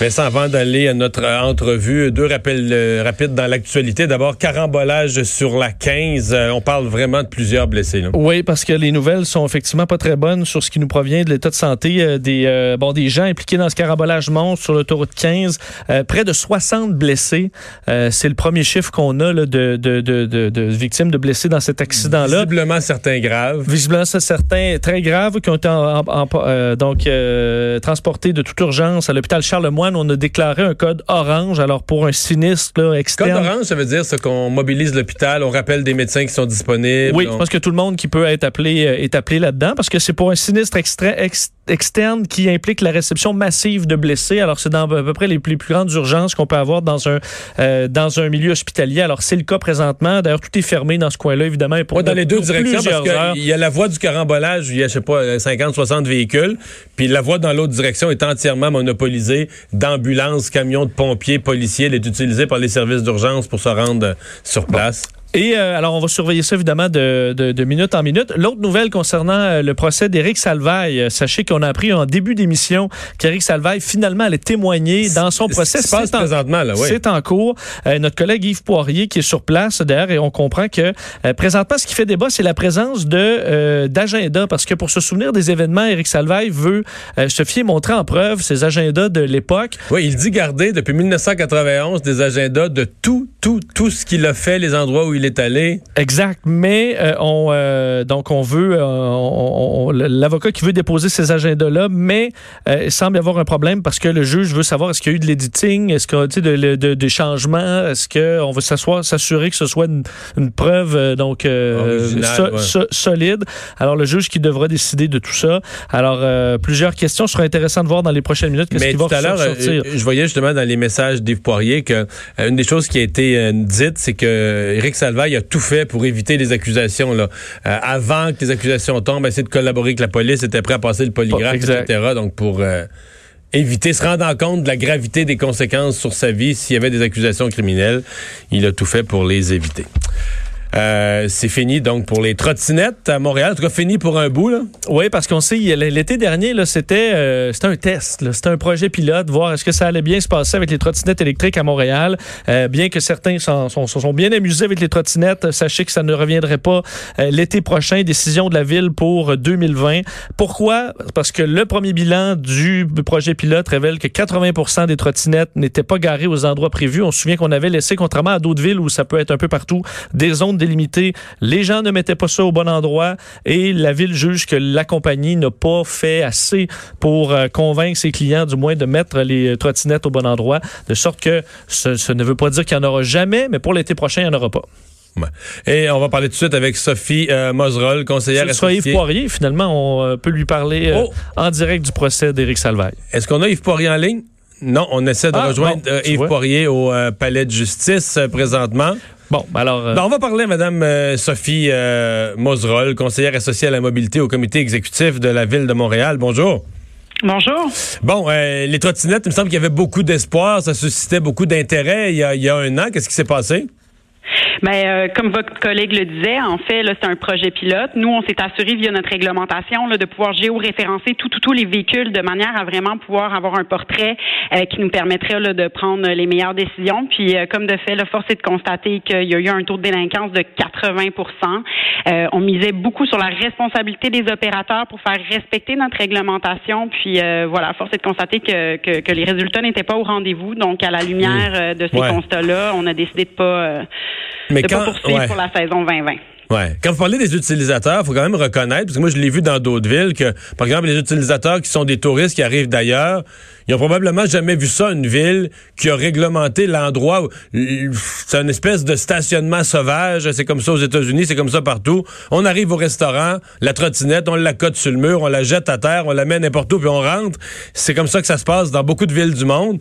Vincent, avant d'aller à notre entrevue, deux rappels euh, rapides dans l'actualité. D'abord, carambolage sur la 15. Euh, on parle vraiment de plusieurs blessés. Là. Oui, parce que les nouvelles sont effectivement pas très bonnes sur ce qui nous provient de l'état de santé euh, des bon des gens impliqués dans ce carambolage monstre sur l'autoroute 15. près de 60 blessés. C'est le premier chiffre qu'on a là, de, de, de, de, victimes de blessés dans cet accident-là. Visiblement certains graves. Visiblement certains très graves qui ont été donc transportés de toute urgence à l'hôpital Charlemagne on a déclaré un code orange. Alors, pour un sinistre là, externe. Code orange, ça veut dire qu'on mobilise l'hôpital, on rappelle des médecins qui sont disponibles. Oui, je pense que tout le monde qui peut être appelé euh, est appelé là-dedans parce que c'est pour un sinistre extrait, externe qui implique la réception massive de blessés. Alors, c'est dans à peu près les plus, plus grandes urgences qu'on peut avoir dans un, euh, dans un milieu hospitalier. Alors, c'est le cas présentement. D'ailleurs, tout est fermé dans ce coin-là, évidemment. Pour dans les deux directions, parce qu'il y a la voie du carambolage, il y a, je sais pas, 50, 60 véhicules, puis la voie dans l'autre direction est entièrement monopolisée d'ambulances, camions de pompiers, policiers. Elle est utilisée par les services d'urgence pour se rendre sur place. Et euh, alors, on va surveiller ça évidemment de, de, de minute en minute. L'autre nouvelle concernant euh, le procès d'Éric Salvaille, euh, sachez qu'on a appris en début d'émission qu'Éric Salvaille finalement allait témoigner dans son procès. C'est présentement là, oui. C'est en cours. notre collègue Yves Poirier qui est sur place d'ailleurs et on comprend que présentement ce qui fait débat c'est la présence de d'agenda parce que pour se souvenir des événements, Éric Salvaille veut se fier montrer en preuve ses agendas de l'époque. Oui, il dit garder depuis 1991 des agendas de tout tout tout ce qu'il a fait, les endroits où il il est allé. Exact. Mais euh, on euh, donc on veut euh, l'avocat qui veut déposer ces agendas-là, mais il semble y avoir un problème parce que le juge veut savoir est-ce qu'il y a eu de l'editing, est-ce qu'il y a de, de, des changements, est-ce qu'on veut s'asseoir, s'assurer que ce soit une, preuve donc solide. Alors le juge qui devra décider de tout ça. Alors plusieurs questions seront intéressantes de voir dans les prochaines minutes qu'est-ce qui va l'heure, je voyais justement dans les messages d'Yves Poirier que une des choses qui a été dite, c'est que Eric il a tout fait pour éviter les accusations. Là. Euh, avant que les accusations tombent, essayer de collaborer avec la police, était prêt à passer le polygraphe, etc. Donc, pour euh, éviter, se rendre compte de la gravité des conséquences sur sa vie s'il y avait des accusations criminelles, il a tout fait pour les éviter. Euh, c'est fini donc pour les trottinettes à Montréal. En tout cas, fini pour un bout. Là. Oui, parce qu'on sait, l'été dernier, c'était, euh, un test. C'était un projet pilote, voir est-ce que ça allait bien se passer avec les trottinettes électriques à Montréal. Euh, bien que certains s'en, sont, sont, bien amusés avec les trottinettes, sachez que ça ne reviendrait pas l'été prochain. Décision de la ville pour 2020. Pourquoi? Parce que le premier bilan du projet pilote révèle que 80% des trottinettes n'étaient pas garées aux endroits prévus. On se souvient qu'on avait laissé, contrairement à d'autres villes où ça peut être un peu partout, des zones délimité. Les gens ne mettaient pas ça au bon endroit et la ville juge que la compagnie n'a pas fait assez pour euh, convaincre ses clients, du moins, de mettre les trottinettes au bon endroit. De sorte que ce, ne veut pas dire qu'il n'y en aura jamais, mais pour l'été prochain, il n'y en aura pas. Et on va parler tout de suite avec Sophie euh, Moserol, conseillère associée. Yves Poirier, finalement, on euh, peut lui parler oh! en direct du procès d'Éric Salvaille. Est-ce qu'on a Yves Poirier en ligne? Non, on essaie de ah, rejoindre Yves Poirier au palais de justice présentement. Bon, alors. Euh, ben, on va parler à Mme euh, Sophie euh, Moserol, conseillère associée à la mobilité au comité exécutif de la Ville de Montréal. Bonjour. Bonjour. Bon, les trottinettes, il me semble qu'il y avait beaucoup d'espoir, ça suscitait beaucoup d'intérêt il, il y a un an. Qu'est-ce qui s'est passé? Mais euh, comme votre collègue le disait, en fait, là, c'est un projet pilote. Nous, on s'est assuré via notre réglementation là, de pouvoir géoréférencer tous tout, tous les véhicules de manière à vraiment pouvoir avoir un portrait euh, qui nous permettrait là, de prendre les meilleures décisions. Puis, euh, comme de fait, la force est de constater qu'il y a eu un taux de délinquance de 80% On misait beaucoup sur la responsabilité des opérateurs pour faire respecter notre réglementation. Puis, voilà, force est de constater que, que, que les résultats n'étaient pas au rendez-vous. Donc, à la lumière de ces constats-là, on a décidé de pas mais quand, pour la saison 2020. Ouais. Quand vous parlez des utilisateurs, il faut quand même reconnaître, parce que moi je l'ai vu dans d'autres villes, que par exemple les utilisateurs qui sont des touristes qui arrivent d'ailleurs, ils ont probablement jamais vu ça, une ville qui a réglementé l'endroit. C'est une espèce de stationnement sauvage. C'est comme ça aux États-Unis, c'est comme ça partout. On arrive au restaurant, la trottinette, on la cote sur le mur, on la jette à terre, on la met n'importe où, puis on rentre. C'est comme ça que ça se passe dans beaucoup de villes du monde.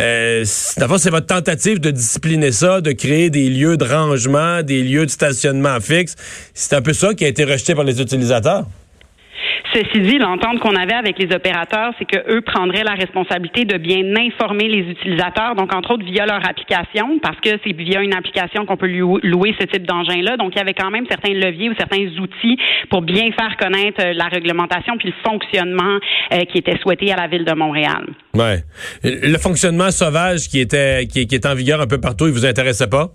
Euh, D'abord, c'est votre tentative de discipliner ça, de créer des lieux de rangement, des lieux de stationnement fixe. C'est un peu ça qui a été rejeté par les utilisateurs. Ceci dit, l'entente qu'on avait avec les opérateurs, c'est qu'eux prendraient la responsabilité de bien informer les utilisateurs, donc entre autres via leur application, parce que c'est via une application qu'on peut louer ce type d'engin-là. Donc, il y avait quand même certains leviers ou certains outils pour bien faire connaître euh, la réglementation puis le fonctionnement euh, qui était souhaité à la ville de Montréal. Ouais. Le fonctionnement sauvage qui était qui est en vigueur un peu partout, il vous intéressait pas?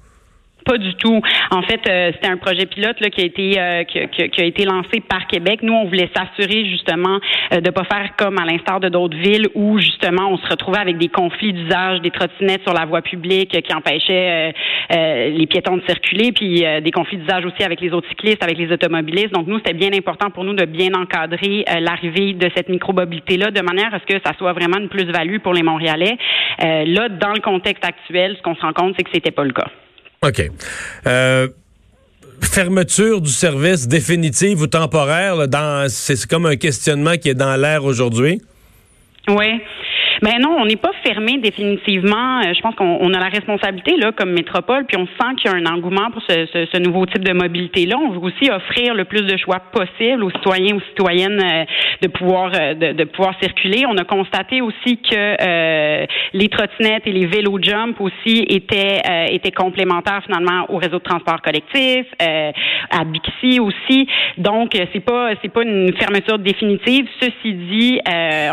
Pas du tout. En fait, euh, c'était un projet pilote qui a été euh, qui, a été lancé par Québec. Nous, on voulait s'assurer justement euh, de pas faire comme à l'instar de d'autres villes où justement on se retrouvait avec des conflits d'usage, des trottinettes sur la voie publique qui empêchaient les piétons de circuler, puis des conflits d'usage aussi avec les autres cyclistes, avec les automobilistes. Donc nous, c'était bien important pour nous de bien encadrer l'arrivée de cette micromobilité là, de manière à ce que ça soit vraiment une plus-value pour les Montréalais. là, dans le contexte actuel, ce qu'on se rend compte, c'est que c'était pas le cas. OK. Euh, fermeture du service définitive ou temporaire, dans, c'est comme un questionnement qui est dans l'air aujourd'hui? Oui. Ben non, on n'est pas fermé définitivement. Euh, je pense qu'on a la responsabilité là comme métropole, puis on sent qu'il y a un engouement pour ce, ce, nouveau type de mobilité là. On veut aussi offrir le plus de choix possible aux citoyens, aux citoyennes euh, de pouvoir euh, de, de, pouvoir circuler. On a constaté aussi que les trottinettes et les vélos jump aussi étaient étaient complémentaires finalement au réseau de transport collectif, à Bixi aussi. Donc c'est pas c'est pas une fermeture définitive. Ceci dit,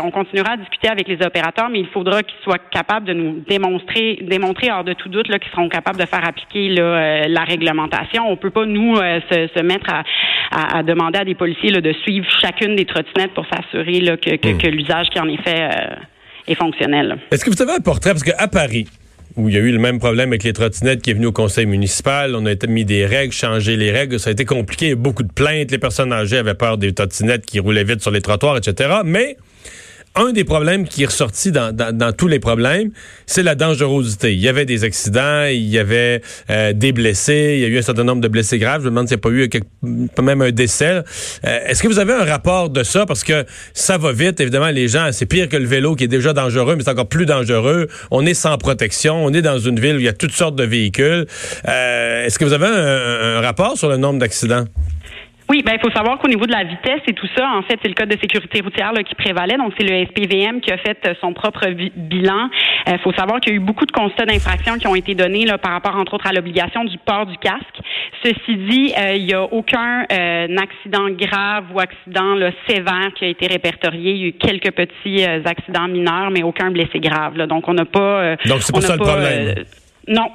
on continuera à discuter avec les opérateurs mais il faudra qu'ils soient capables de nous démontrer, démontrer hors de tout doute qu'ils seront capables de faire appliquer euh, la réglementation. On peut pas nous euh, se, mettre à, demander à des policiers de suivre chacune des trottinettes pour s'assurer hmm. que, l'usage qui en est fait euh, est fonctionnel. Est-ce que vous avez un portrait? Parce qu'à Paris où il y a eu le même problème avec les trottinettes qui est venu au conseil municipal. On a mis des règles, changé les règles. Ça a été compliqué. Beaucoup de plaintes. Les personnes âgées avaient peur des trottinettes qui roulaient vite sur les trottoirs, etc. Mais un des problèmes qui est ressorti dans, dans, tous les problèmes, c'est la dangerosité. Il y avait des accidents, il y avait euh, des blessés, il y a eu un certain nombre de blessés graves. Je me demande s'il n'y a pas eu même un décès. Euh, est-ce que vous avez un rapport de ça? Parce que ça va vite, évidemment, les gens, c'est pire que le vélo qui est déjà dangereux, mais c'est encore plus dangereux. On est sans protection, on est dans une ville où il y a toutes sortes de véhicules. Euh, est-ce que vous avez un rapport sur le nombre d'accidents? Oui, ben il faut savoir qu'au niveau de la vitesse et tout ça, en fait, c'est le code de sécurité routière qui prévalait. Donc, c'est le SPVM qui a fait euh, son propre bilan. Il euh, faut savoir qu'il y a eu beaucoup de constats d'infraction qui ont été donnés là, par rapport, entre autres, à l'obligation du port du casque. Ceci dit, euh, il n'y a aucun accident grave ou accident là, sévère qui a été répertorié. Il y a eu quelques petits accidents mineurs, mais aucun blessé grave. Là. Donc, on n'a pas. Donc, c'est pas ça le problème. non,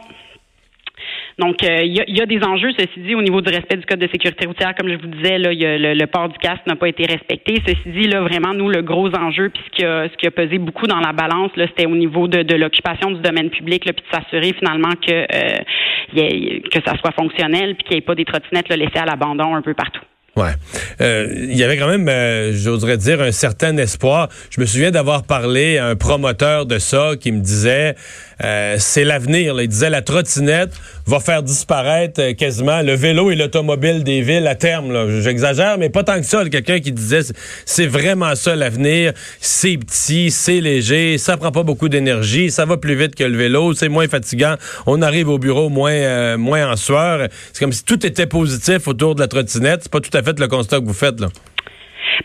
donc, euh, il y, a, des enjeux, ceci dit, au niveau du respect du code de sécurité routière. Comme je vous disais, là, y a le, port du casque n'a pas été respecté. Ceci dit, là, vraiment, nous, le gros enjeu, puis ce qui a, ce qui a pesé beaucoup dans la balance, c'était au niveau de, l'occupation du domaine public, puis de s'assurer finalement que, euh, que ça soit fonctionnel, puis qu'il n'y ait pas des trottinettes laissées à l'abandon un peu partout. Ouais. Euh, il y avait quand même, euh, j'oserais dire, un certain espoir. Je me souviens d'avoir parlé à un promoteur de ça qui me disait, euh, c'est l'avenir. Il disait, la trottinette va faire disparaître euh, quasiment le vélo et l'automobile des villes à terme. J'exagère, mais pas tant que ça. Quelqu'un qui disait, c'est vraiment ça l'avenir. C'est petit, c'est léger, ça prend pas beaucoup d'énergie, ça va plus vite que le vélo, c'est moins fatigant. On arrive au bureau moins, moins en sueur. C'est comme si tout était positif autour de la trottinette. C'est pas tout à fait le constat que vous faites, là.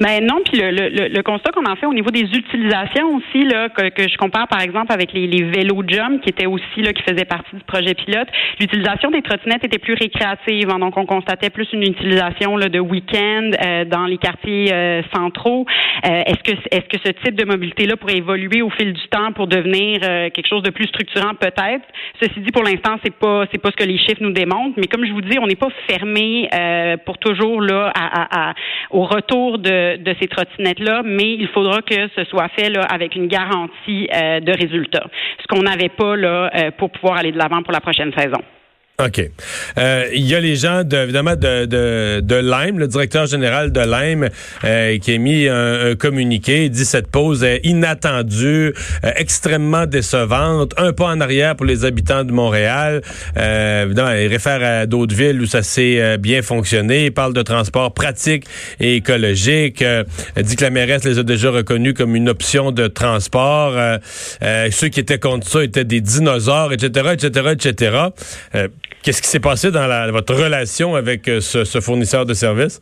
Ben non, puis le, le, le, constat qu'on en fait au niveau des utilisations aussi, là, que, que je compare par exemple avec les, les vélos jump qui étaient aussi là, qui faisaient partie du projet pilote, l'utilisation des trottinettes était plus récréative. Hein, donc on constatait plus une utilisation là, de week-end euh, dans les quartiers euh, centraux. Euh, est-ce que est-ce que ce type de mobilité-là pourrait évoluer au fil du temps pour devenir quelque chose de plus structurant peut-être? Ceci dit, pour l'instant, c'est pas c'est pas ce que les chiffres nous démontrent, mais comme je vous dis, on n'est pas fermé pour toujours là à, à, au retour de de, ces trottinettes-là, mais il faudra que ce soit fait avec une garantie euh, de résultat, ce qu'on n'avait pas euh, pour pouvoir aller de l'avant pour la prochaine saison. OK. Euh, il y a les gens, de, évidemment, de, de, de Lime, le directeur général de Lime, euh, qui a mis un, communiqué. Il dit cette pause est inattendue, euh, extrêmement décevante, un pas en arrière pour les habitants de Montréal. évidemment, il réfère à d'autres villes où ça s'est bien fonctionné. Il parle de transport pratique et écologique. il dit que la mairesse les a déjà reconnus comme une option de transport. ceux qui étaient contre ça étaient des dinosaures, etc., etc., etc. Qu'est-ce qui s'est passé dans votre relation avec euh, ce, fournisseur de services?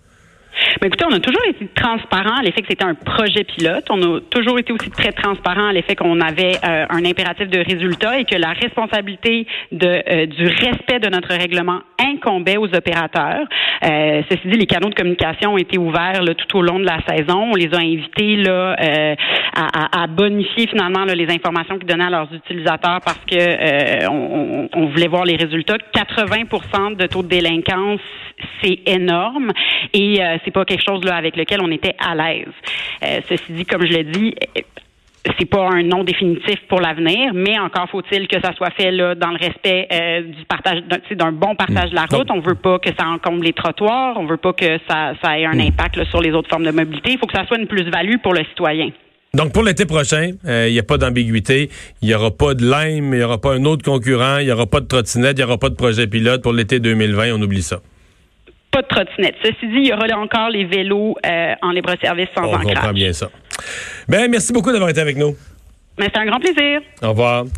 Mais écoutez, on a toujours été transparent à l'effet que c'était un projet pilote. On a toujours été aussi très transparent à l'effet qu'on avait euh, un impératif de résultat et que la responsabilité de, euh, du respect de notre règlement incombait aux opérateurs. Euh, ceci dit, les canaux de communication ont été ouverts tout au long de la saison. On les a invités là, à, à, bonifier finalement les informations qu'ils donnaient à leurs utilisateurs parce que on, on, voulait voir les résultats. 80% de taux de délinquance, c'est énorme et c'est pas quelque chose là avec lequel on était à l'aise. Euh, ceci dit, comme je l'ai dit, c'est pas un nom définitif pour l'avenir, mais encore faut-il que ça soit fait là, dans le respect euh, du partage d'un bon partage de la route. On veut pas que ça encombre les trottoirs, on veut pas que ça, ça ait un mm. impact sur les autres formes de mobilité. Il faut que ça soit une plus-value pour le citoyen. Donc pour l'été prochain, euh, il n'y a pas d'ambiguïté. Il n'y aura pas de Lime, il n'y aura pas un autre concurrent, il n'y aura pas de trottinette, il n'y aura pas de projet pilote pour l'été 2020. On oublie ça pas de trottinette. Ceci dit, il y aura encore les vélos euh, en libre-service sans On comprend bien ça. Ben, merci beaucoup d'avoir été avec nous. Mais c'est un grand plaisir. Au revoir.